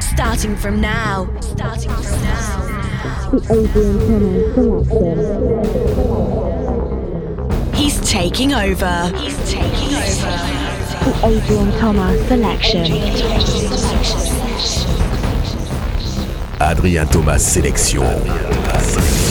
Starting from now. Starting from now. The Adrian Thomas selection. He's taking over. He's taking over. The Adrian Thomas selection. Adrien Thomas sélection.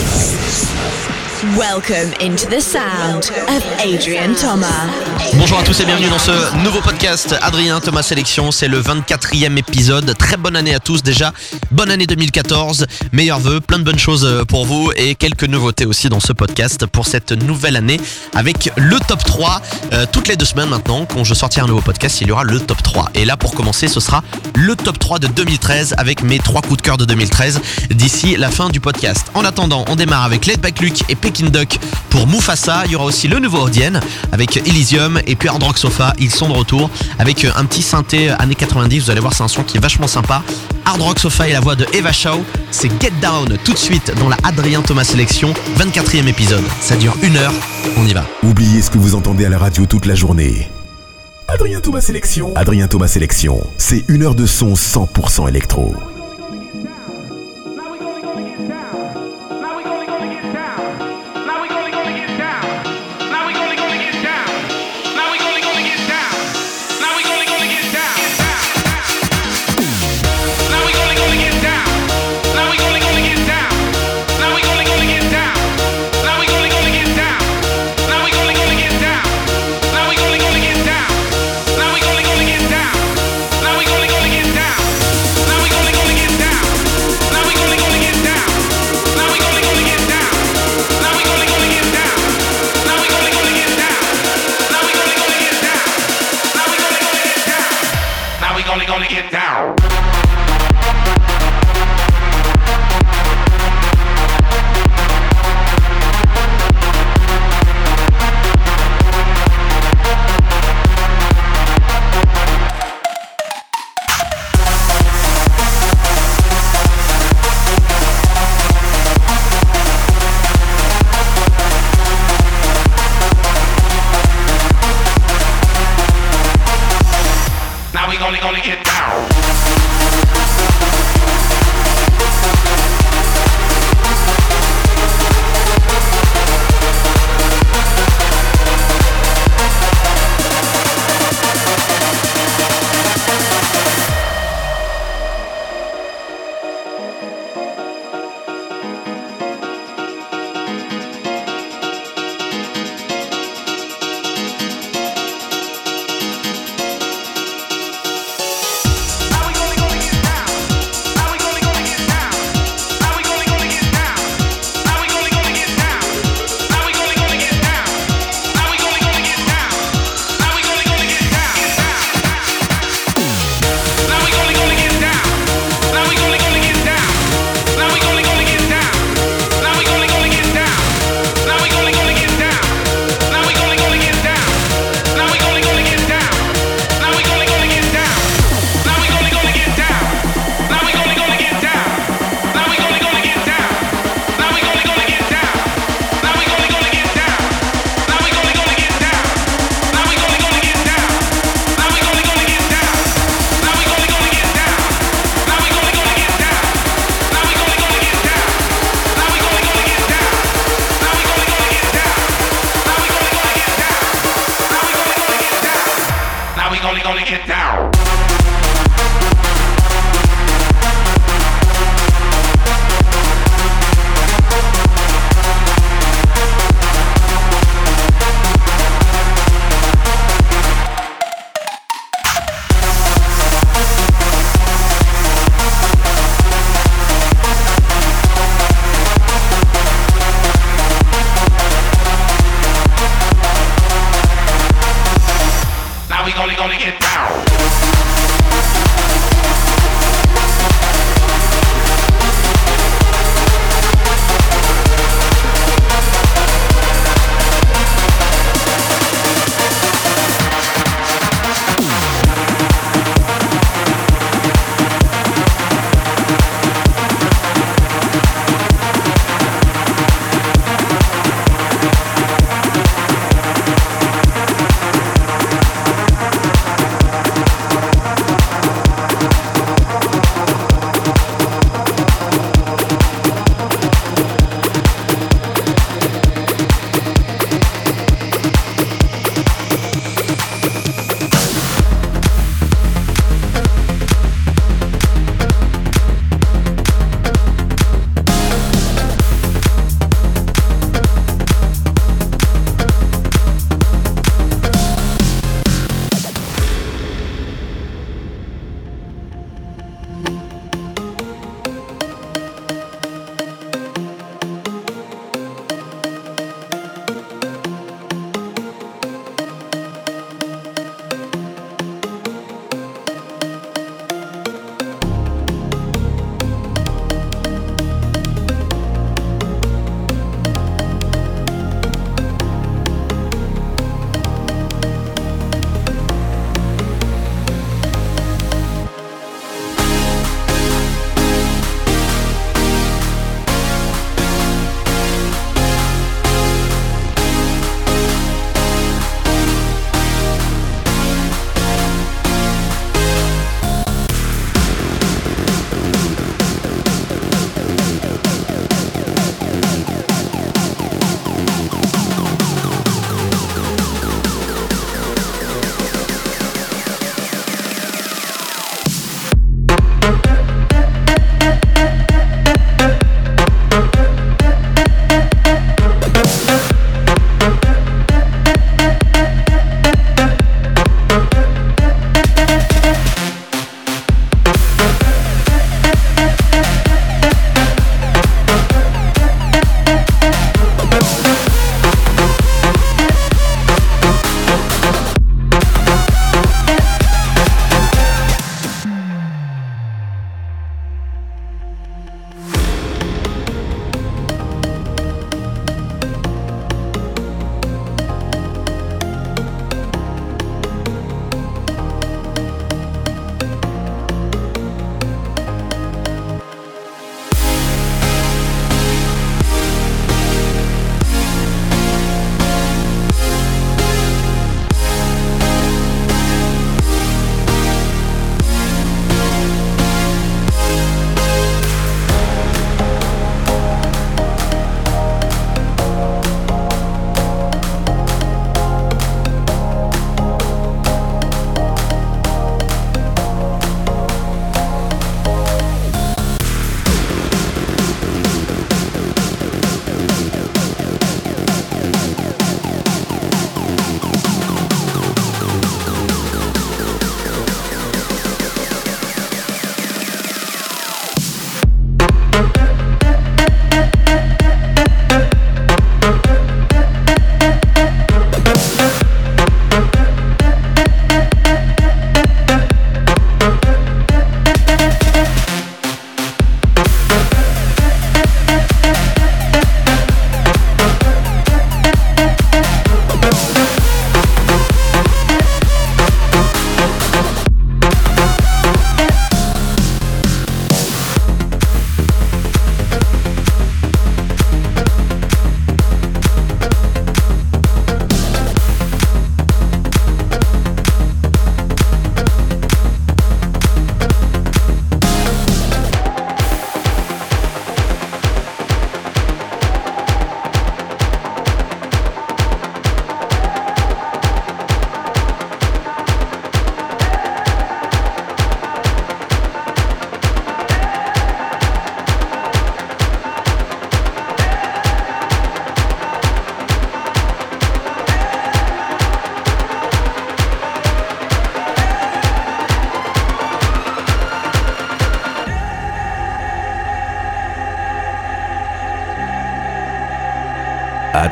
Welcome into the sound of Adrian Thomas. Bonjour à tous et bienvenue dans ce nouveau podcast Adrien Thomas Sélection. C'est le 24e épisode. Très bonne année à tous déjà. Bonne année 2014. Meilleurs vœux, plein de bonnes choses euh, pour vous et quelques nouveautés aussi dans ce podcast pour cette nouvelle année avec le top 3. Euh, toutes les deux semaines maintenant, quand je sortirai un nouveau podcast, il y aura le top 3. Et là, pour commencer, ce sera le top 3 de 2013 avec mes trois coups de cœur de 2013 d'ici la fin du podcast. En attendant, on démarre avec Led Back Luke et Duck pour Mufasa. Il y aura aussi le nouveau Audien avec Elysium et puis Hard Rock Sofa. Ils sont de retour avec un petit synthé années 90. Vous allez voir, c'est un son qui est vachement sympa. Hard Rock Sofa et la voix de Eva Shaw. C'est Get Down tout de suite dans la Adrien Thomas Sélection, 24e épisode. Ça dure une heure. On y va. Oubliez ce que vous entendez à la radio toute la journée. Adrien Thomas Sélection. Adrien Thomas Sélection. C'est une heure de son 100% électro.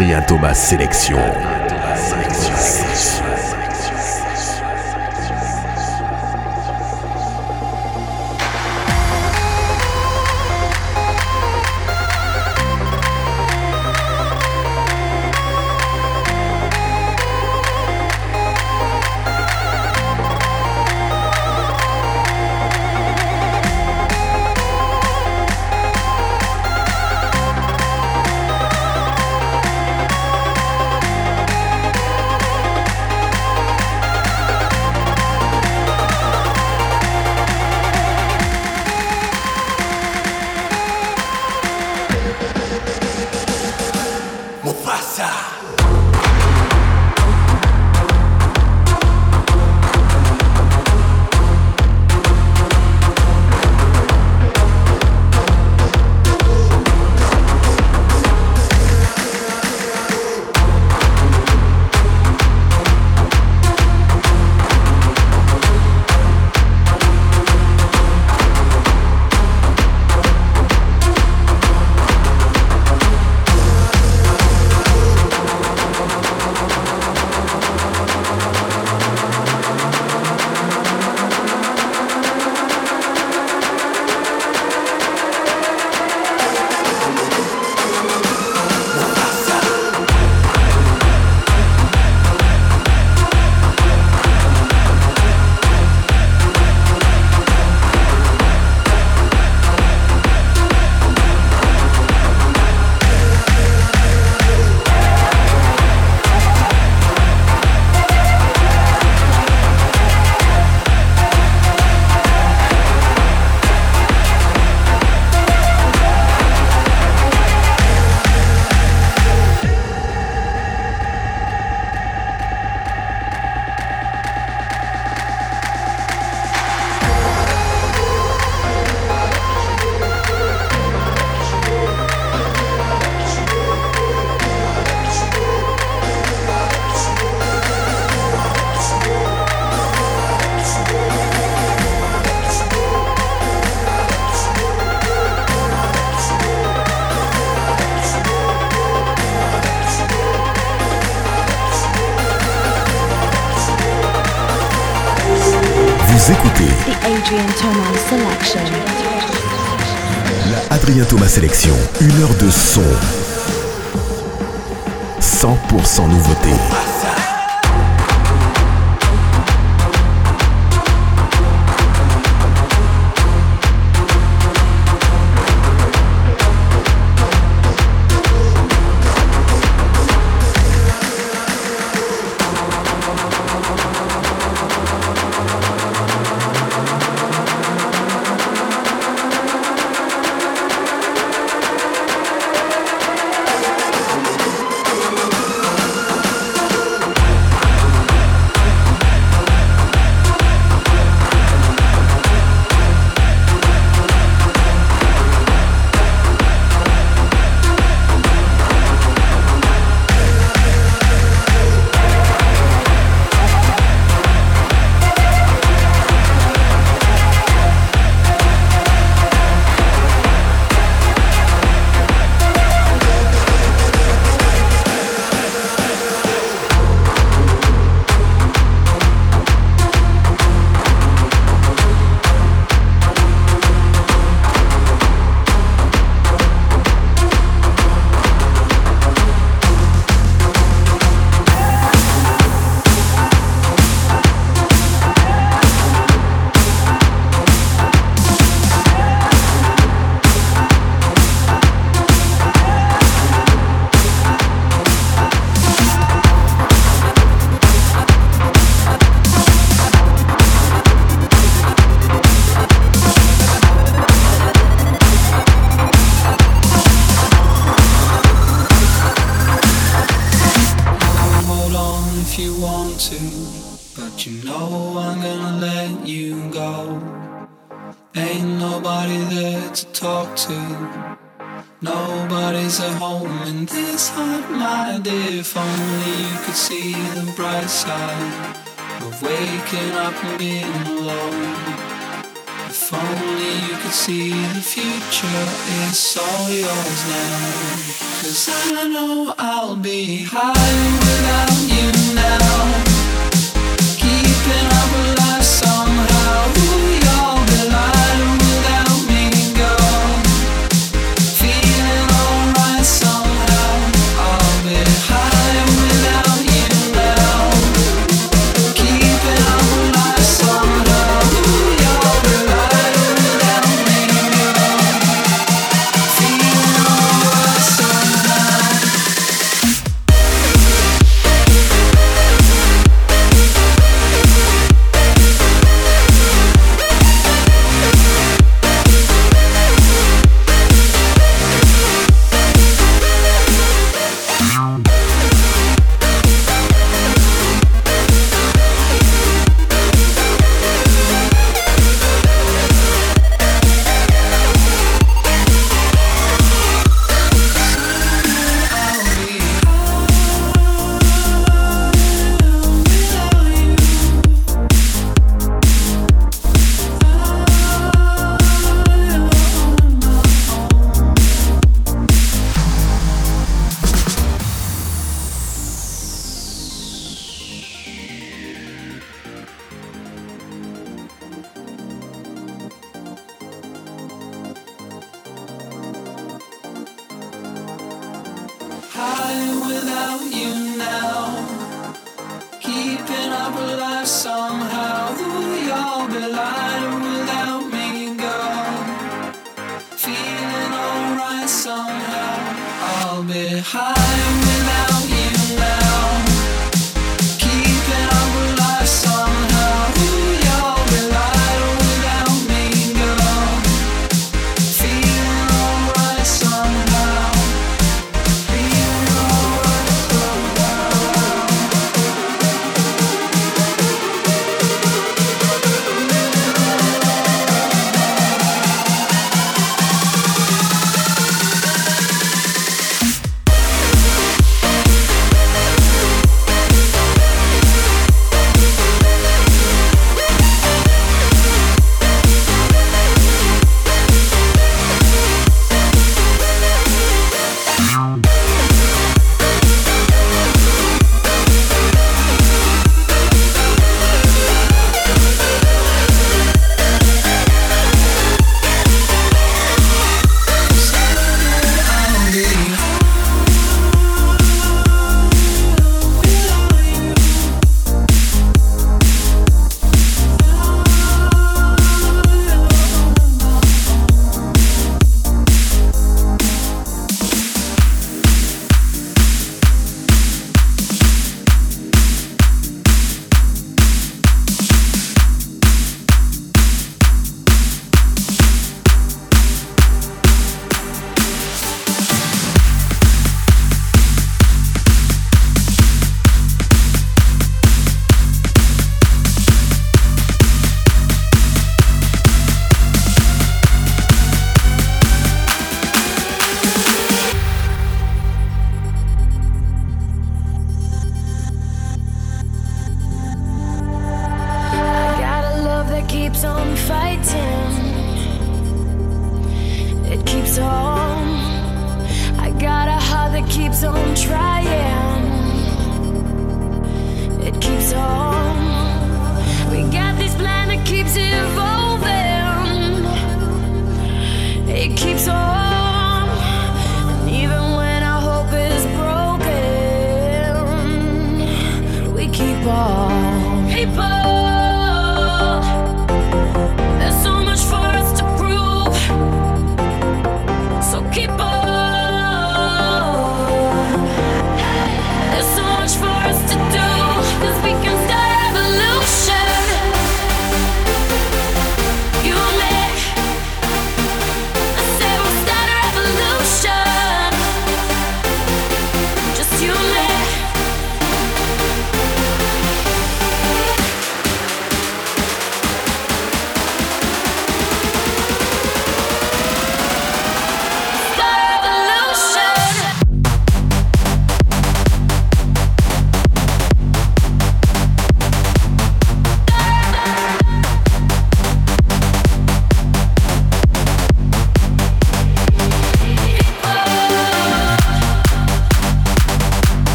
Adrien Thomas Sélection.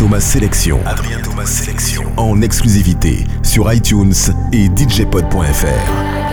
Thomas Sélection. Adrien Thomas Sélection. En exclusivité sur iTunes et DJpod.fr.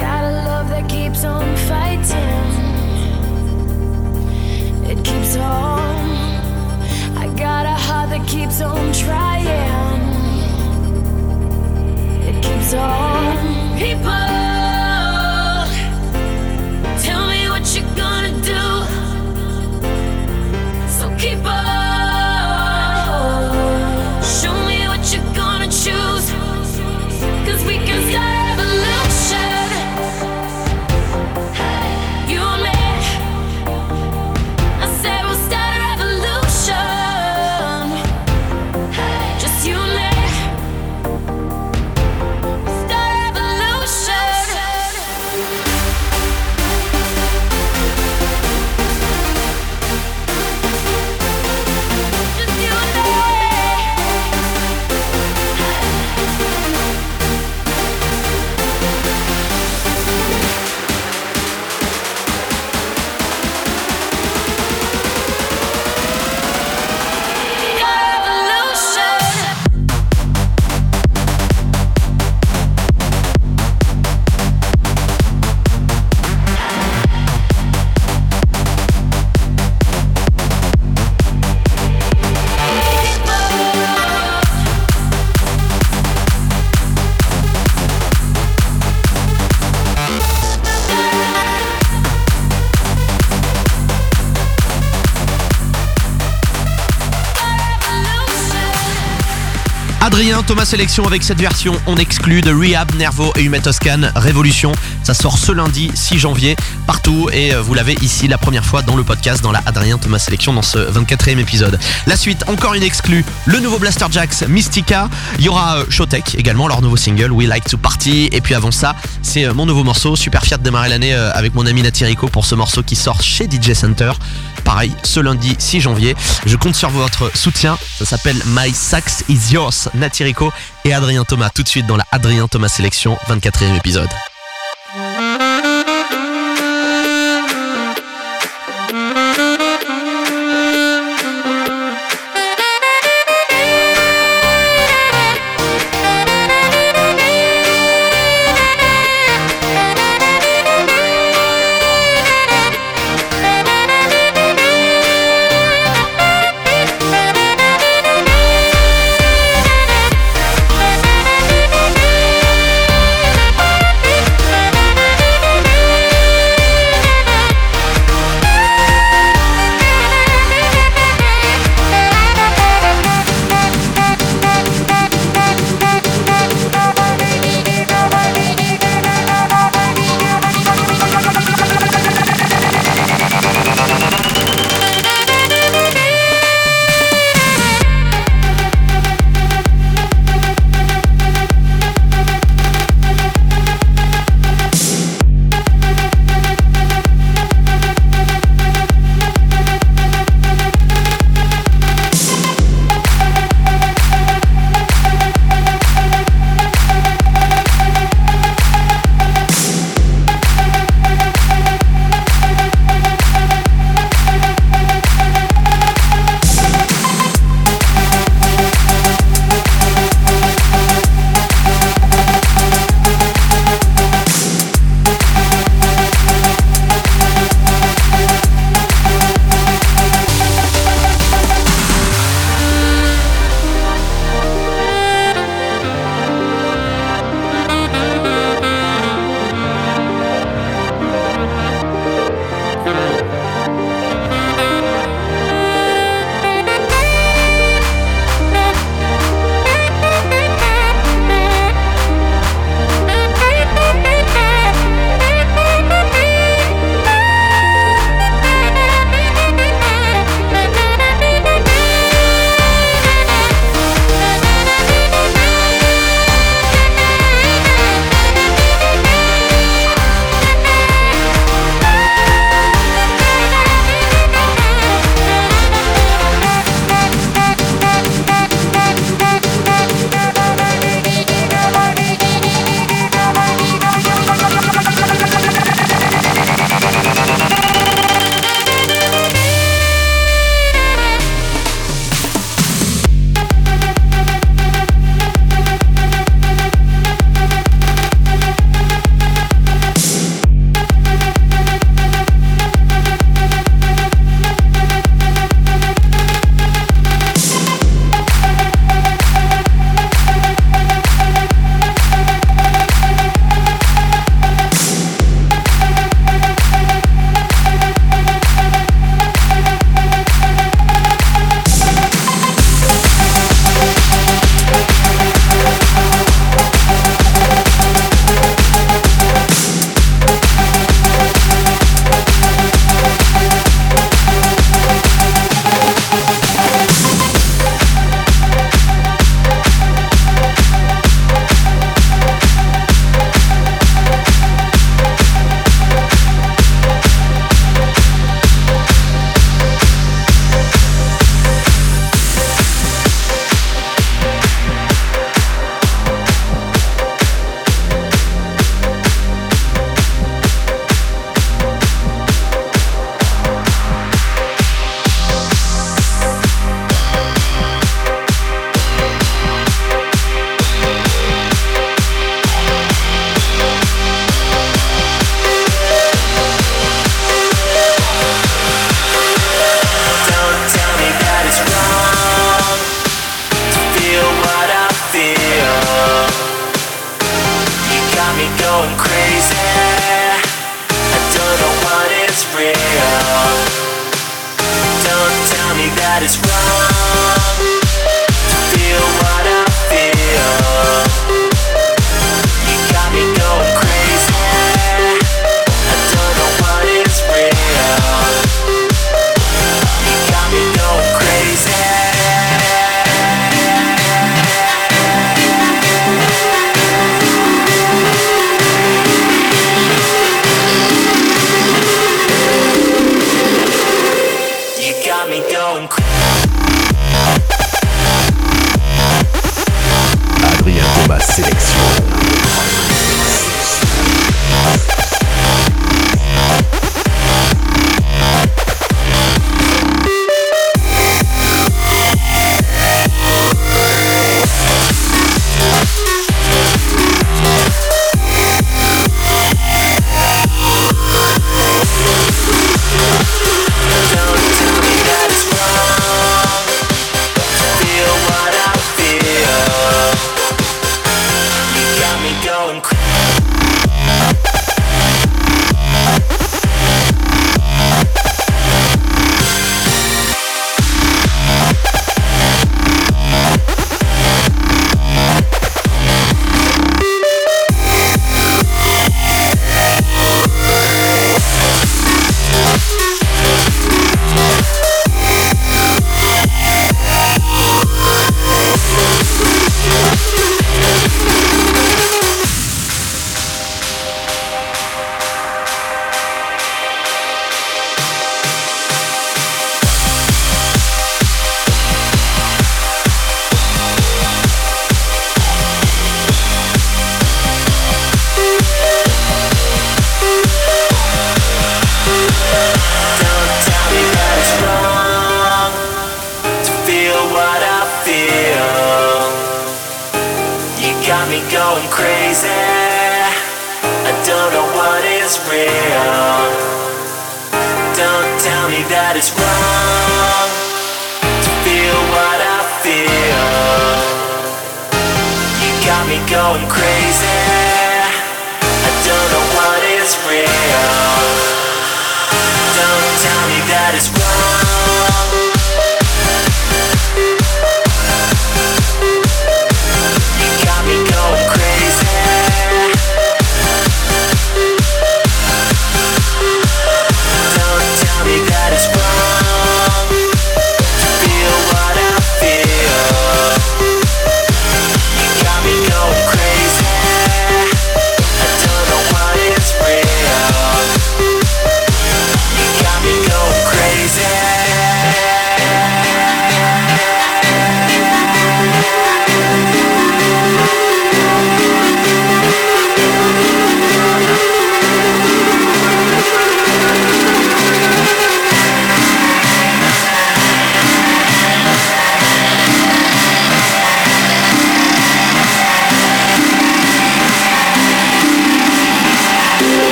Thomas Sélection avec cette version on exclut de Rehab, Nervo et Humet Toscan Révolution. Ça sort ce lundi 6 janvier partout et euh, vous l'avez ici la première fois dans le podcast dans la Adrien Thomas Sélection dans ce 24e épisode. La suite, encore une exclue, le nouveau Blaster Jacks Mystica. Il y aura euh, Showtech également, leur nouveau single We Like to Party. Et puis avant ça, c'est euh, mon nouveau morceau. Super fier de démarrer l'année avec mon ami Nati Rico pour ce morceau qui sort chez DJ Center. Ce lundi 6 janvier. Je compte sur votre soutien. Ça s'appelle My Sax is Yours, Nati Rico et Adrien Thomas. Tout de suite dans la Adrien Thomas Sélection, 24e épisode.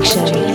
Thomas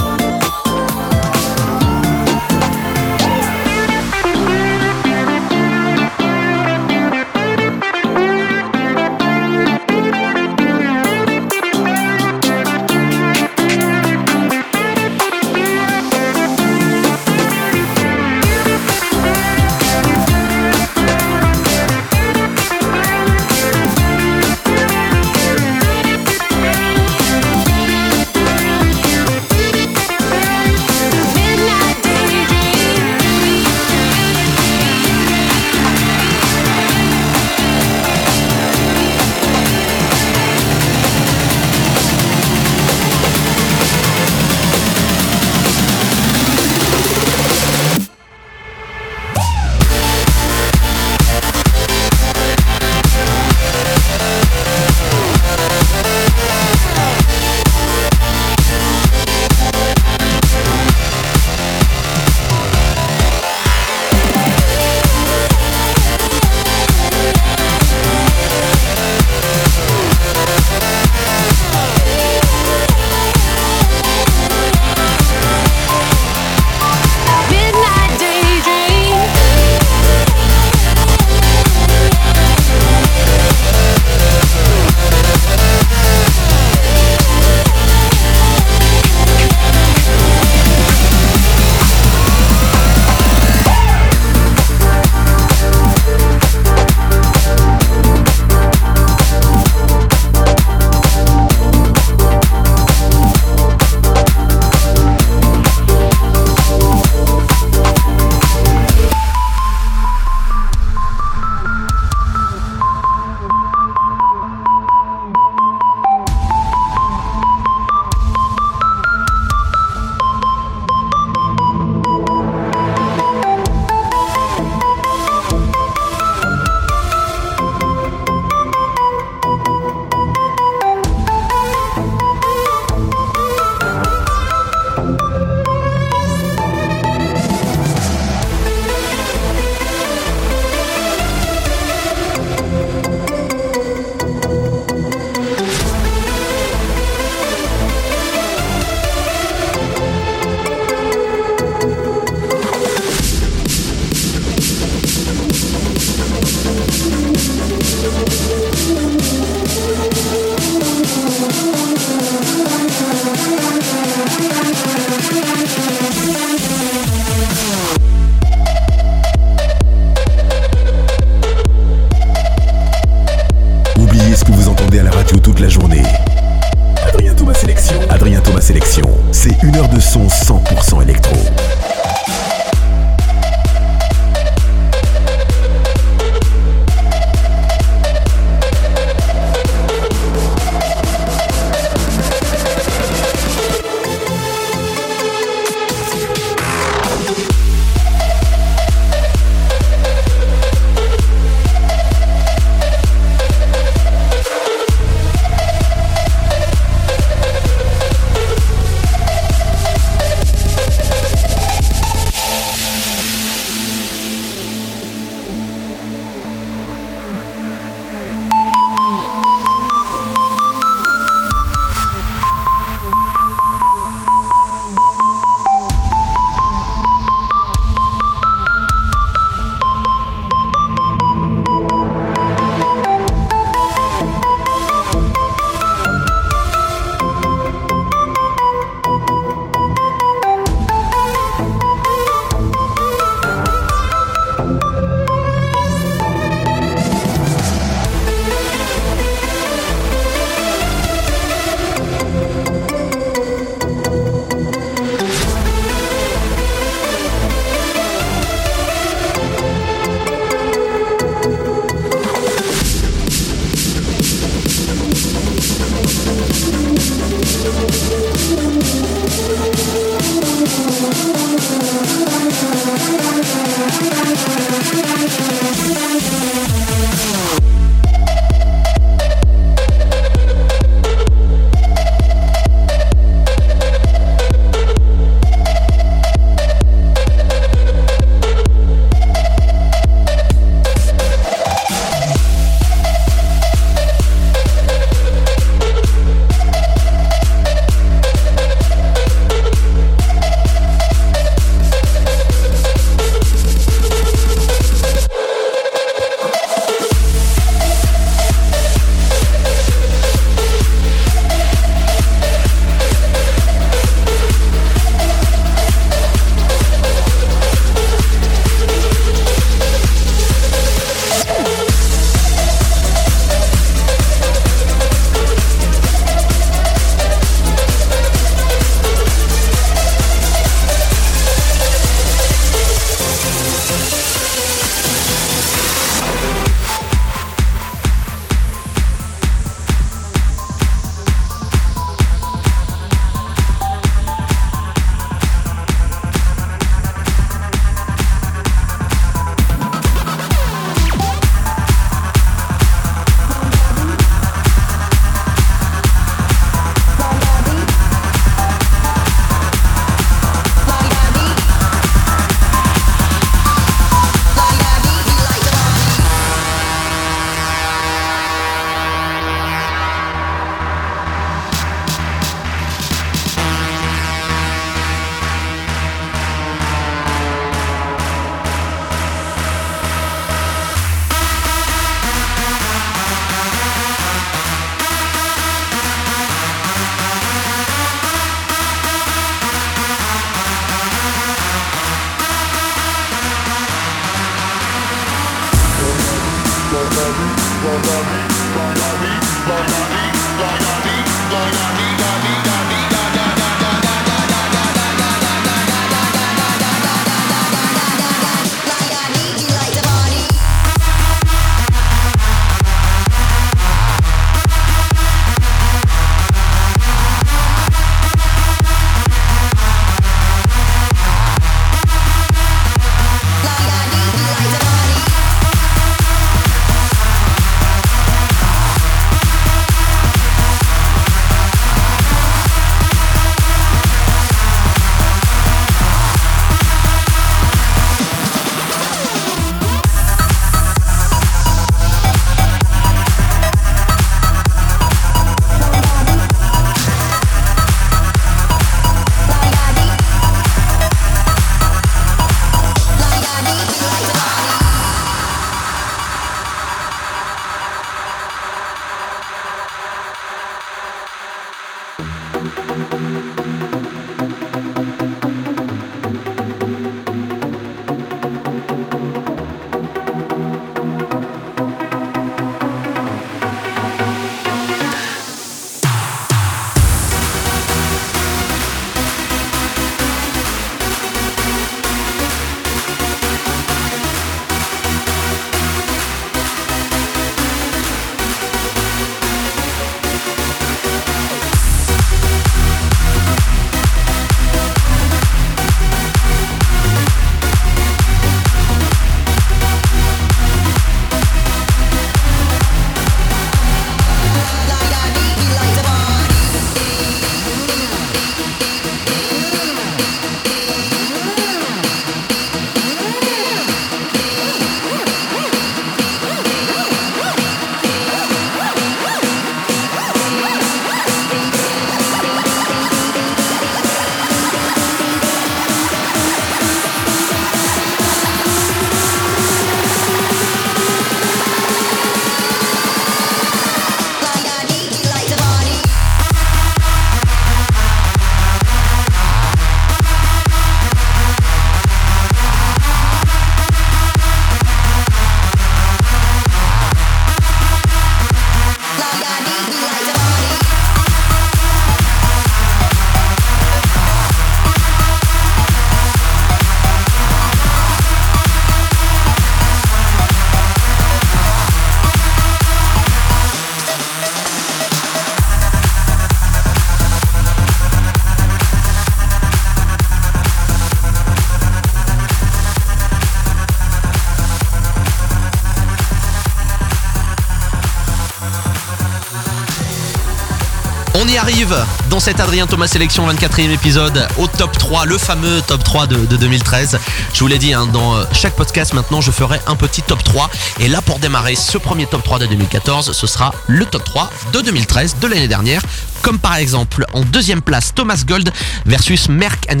dans cette Adrien Thomas Sélection 24e épisode au top 3, le fameux top 3 de, de 2013. Je vous l'ai dit, hein, dans euh, chaque podcast maintenant je ferai un petit top 3. Et là pour démarrer ce premier top 3 de 2014, ce sera le top 3 de 2013 de l'année dernière. Comme par exemple en deuxième place Thomas Gold versus Merck and.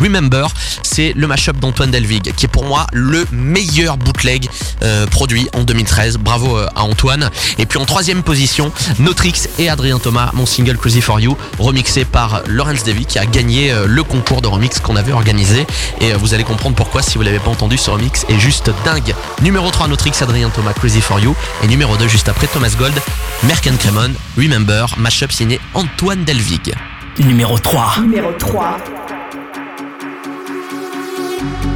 Remember, c'est le mashup d'Antoine Delvig qui est pour moi le meilleur bootleg euh, produit en 2013. Bravo euh, à Antoine. Et puis en troisième position, Notrix et Adrien Thomas, mon single Crazy for You, remixé par Lawrence Davy qui a gagné euh, le concours de remix qu'on avait organisé. Et vous allez comprendre pourquoi si vous l'avez pas entendu, ce remix est juste dingue. Numéro 3, Notrix, Adrien Thomas, Crazy for You. Et numéro 2, juste après, Thomas Gold, Merck and Remember, mashup signé Antoine Delvig. Numéro 3.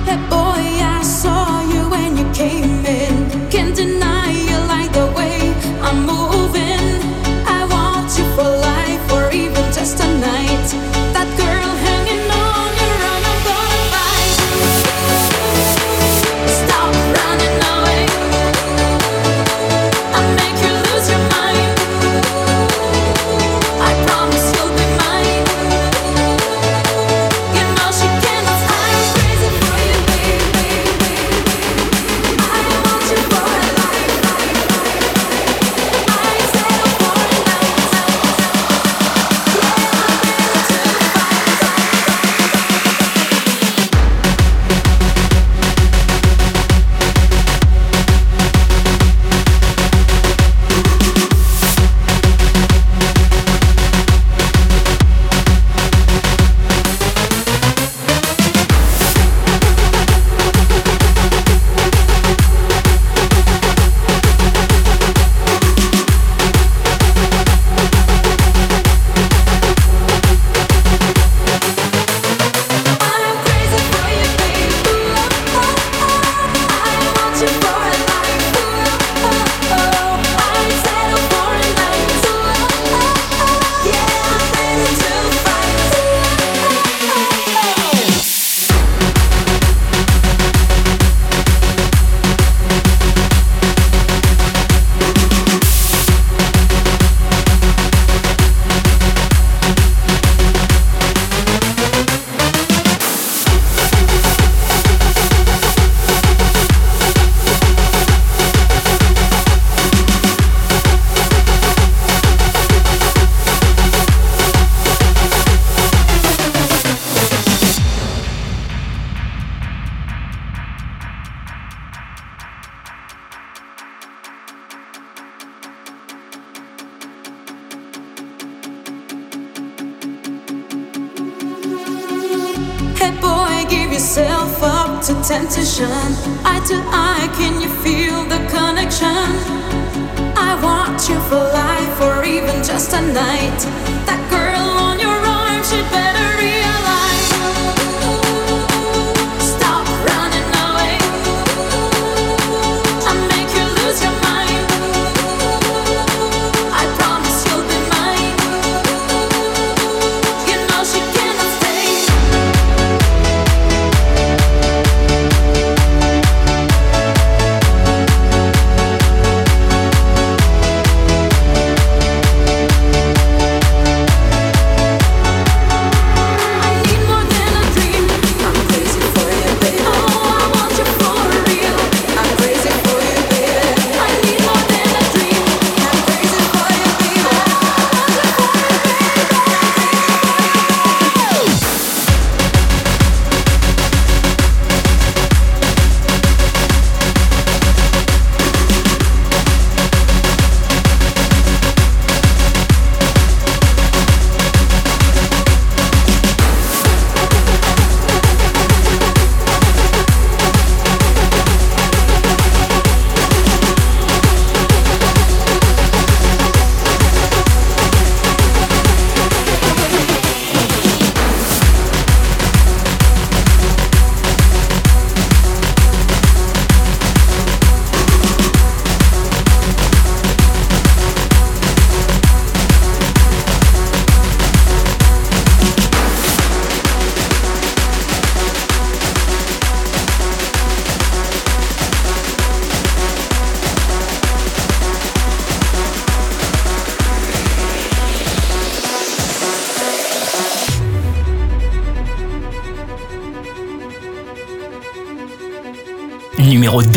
Hey boy, I saw you when you came in. Can't deny you like the way I'm moving.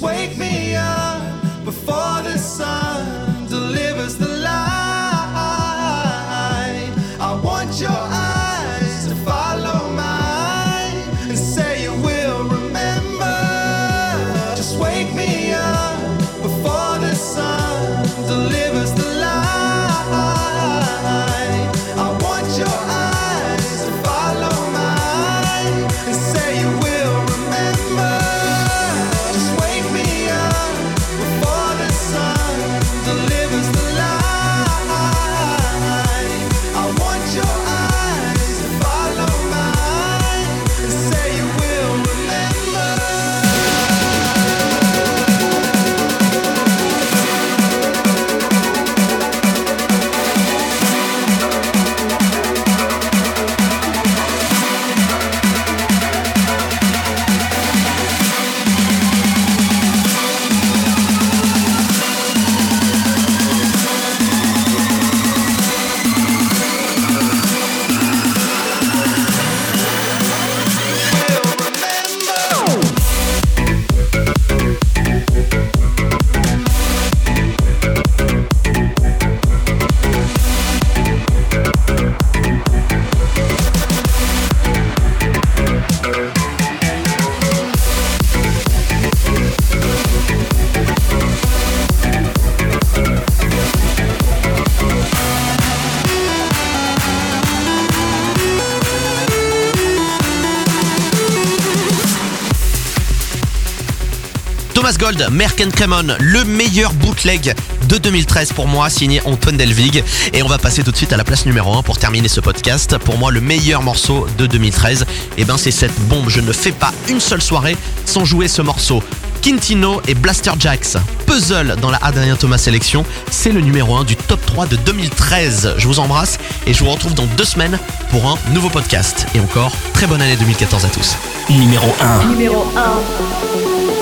wake me up Thomas Gold, Merck Cremon, le meilleur bootleg de 2013 pour moi, signé Antoine Delvig. Et on va passer tout de suite à la place numéro 1 pour terminer ce podcast. Pour moi, le meilleur morceau de 2013, et ben c'est cette bombe. Je ne fais pas une seule soirée sans jouer ce morceau. Quintino et Blaster Jacks, Puzzle dans la Adrien Thomas sélection, c'est le numéro 1 du top 3 de 2013. Je vous embrasse et je vous retrouve dans deux semaines pour un nouveau podcast. Et encore, très bonne année 2014 à tous. Numéro 1. Numéro 1.